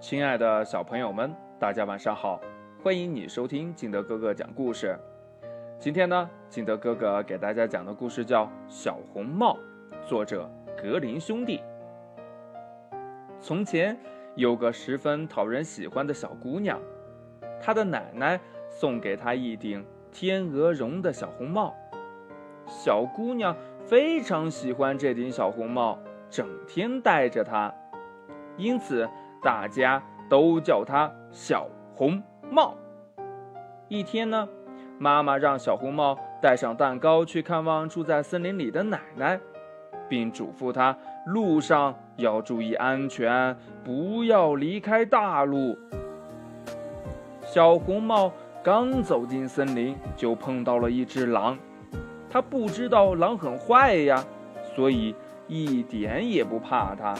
亲爱的小朋友们，大家晚上好！欢迎你收听敬德哥哥讲故事。今天呢，敬德哥哥给大家讲的故事叫《小红帽》，作者格林兄弟。从前有个十分讨人喜欢的小姑娘，她的奶奶送给她一顶天鹅绒的小红帽。小姑娘非常喜欢这顶小红帽，整天戴着它，因此。大家都叫她小红帽。一天呢，妈妈让小红帽带上蛋糕去看望住在森林里的奶奶，并嘱咐她路上要注意安全，不要离开大路。小红帽刚走进森林，就碰到了一只狼。他不知道狼很坏呀，所以一点也不怕它。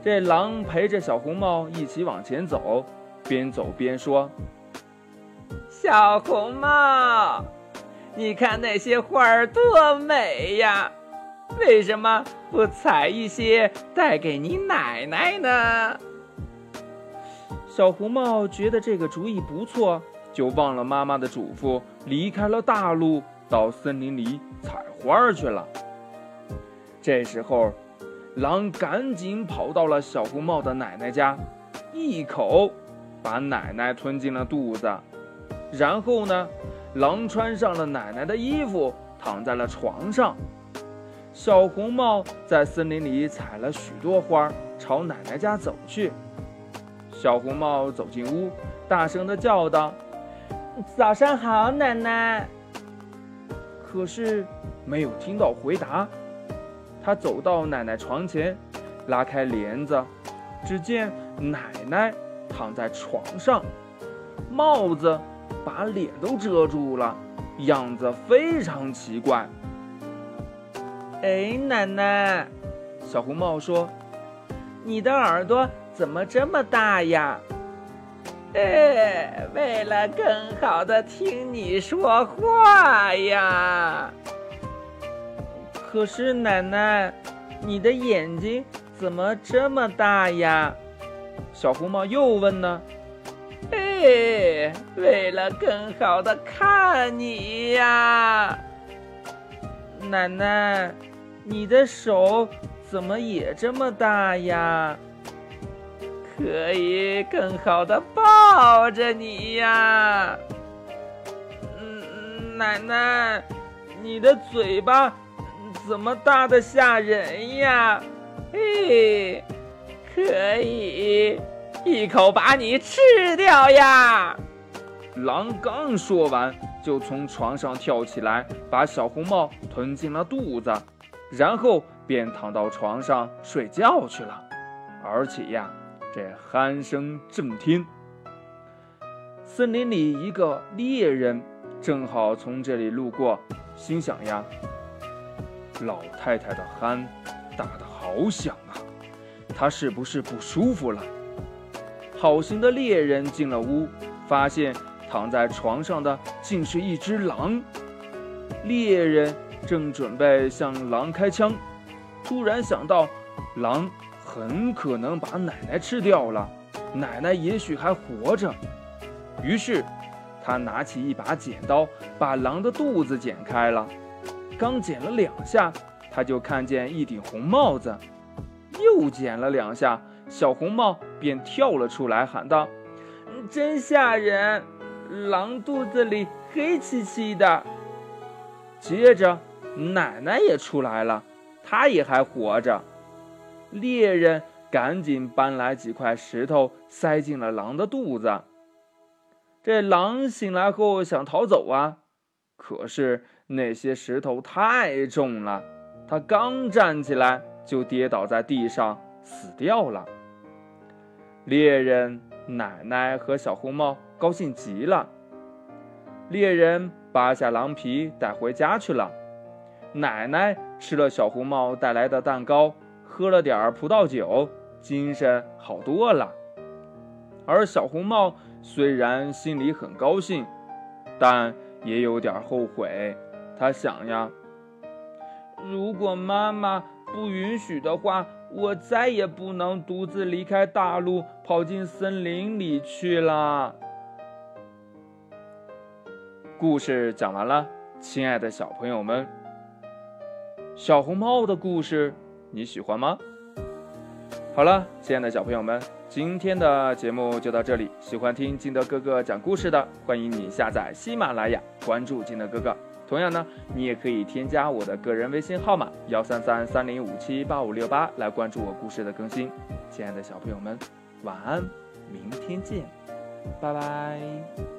这狼陪着小红帽一起往前走，边走边说：“小红帽，你看那些花儿多美呀，为什么不采一些带给你奶奶呢？”小红帽觉得这个主意不错，就忘了妈妈的嘱咐，离开了大路，到森林里采花去了。这时候。狼赶紧跑到了小红帽的奶奶家，一口把奶奶吞进了肚子。然后呢，狼穿上了奶奶的衣服，躺在了床上。小红帽在森林里采了许多花，朝奶奶家走去。小红帽走进屋，大声地叫道：“早上好，奶奶。”可是没有听到回答。他走到奶奶床前，拉开帘子，只见奶奶躺在床上，帽子把脸都遮住了，样子非常奇怪。哎，奶奶，小红帽说：“你的耳朵怎么这么大呀？”哎，为了更好的听你说话呀。可是奶奶，你的眼睛怎么这么大呀？小红帽又问呢。哎，为了更好的看你呀。奶奶，你的手怎么也这么大呀？可以更好的抱着你呀。嗯，奶奶，你的嘴巴。怎么大的吓人呀？嘿，可以一口把你吃掉呀！狼刚说完，就从床上跳起来，把小红帽吞进了肚子，然后便躺到床上睡觉去了。而且呀，这鼾声震天。森林里一个猎人正好从这里路过，心想呀。老太太的鼾打得好响啊，她是不是不舒服了？好心的猎人进了屋，发现躺在床上的竟是一只狼。猎人正准备向狼开枪，突然想到，狼很可能把奶奶吃掉了，奶奶也许还活着。于是，他拿起一把剪刀，把狼的肚子剪开了。刚剪了两下，他就看见一顶红帽子。又剪了两下，小红帽便跳了出来，喊道：“真吓人！狼肚子里黑漆漆的。”接着，奶奶也出来了，她也还活着。猎人赶紧搬来几块石头，塞进了狼的肚子。这狼醒来后想逃走啊，可是。那些石头太重了，他刚站起来就跌倒在地上死掉了。猎人、奶奶和小红帽高兴极了。猎人扒下狼皮带回家去了，奶奶吃了小红帽带来的蛋糕，喝了点葡萄酒，精神好多了。而小红帽虽然心里很高兴，但也有点后悔。他想呀，如果妈妈不允许的话，我再也不能独自离开大陆，跑进森林里去了。故事讲完了，亲爱的小朋友们，小红帽的故事你喜欢吗？好了，亲爱的小朋友们，今天的节目就到这里。喜欢听金德哥哥讲故事的，欢迎你下载喜马拉雅，关注金德哥哥。同样呢，你也可以添加我的个人微信号码幺三三三零五七八五六八来关注我故事的更新。亲爱的小朋友们，晚安，明天见，拜拜。